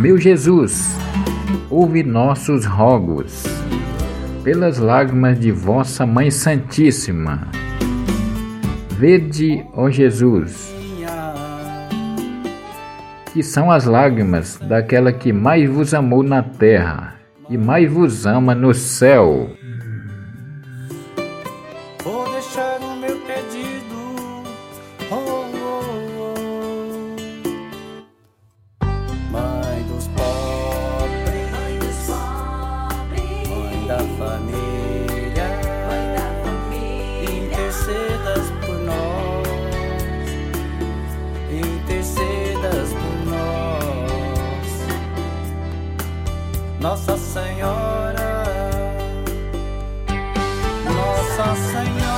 Meu Jesus, ouve nossos rogos, pelas lágrimas de vossa Mãe Santíssima. Vede, ó Jesus, que são as lágrimas daquela que mais vos amou na terra e mais vos ama no céu. Vou deixar o meu pedido. Intercedas por nós, intercedas por nós, Nossa Senhora, Nossa Senhora.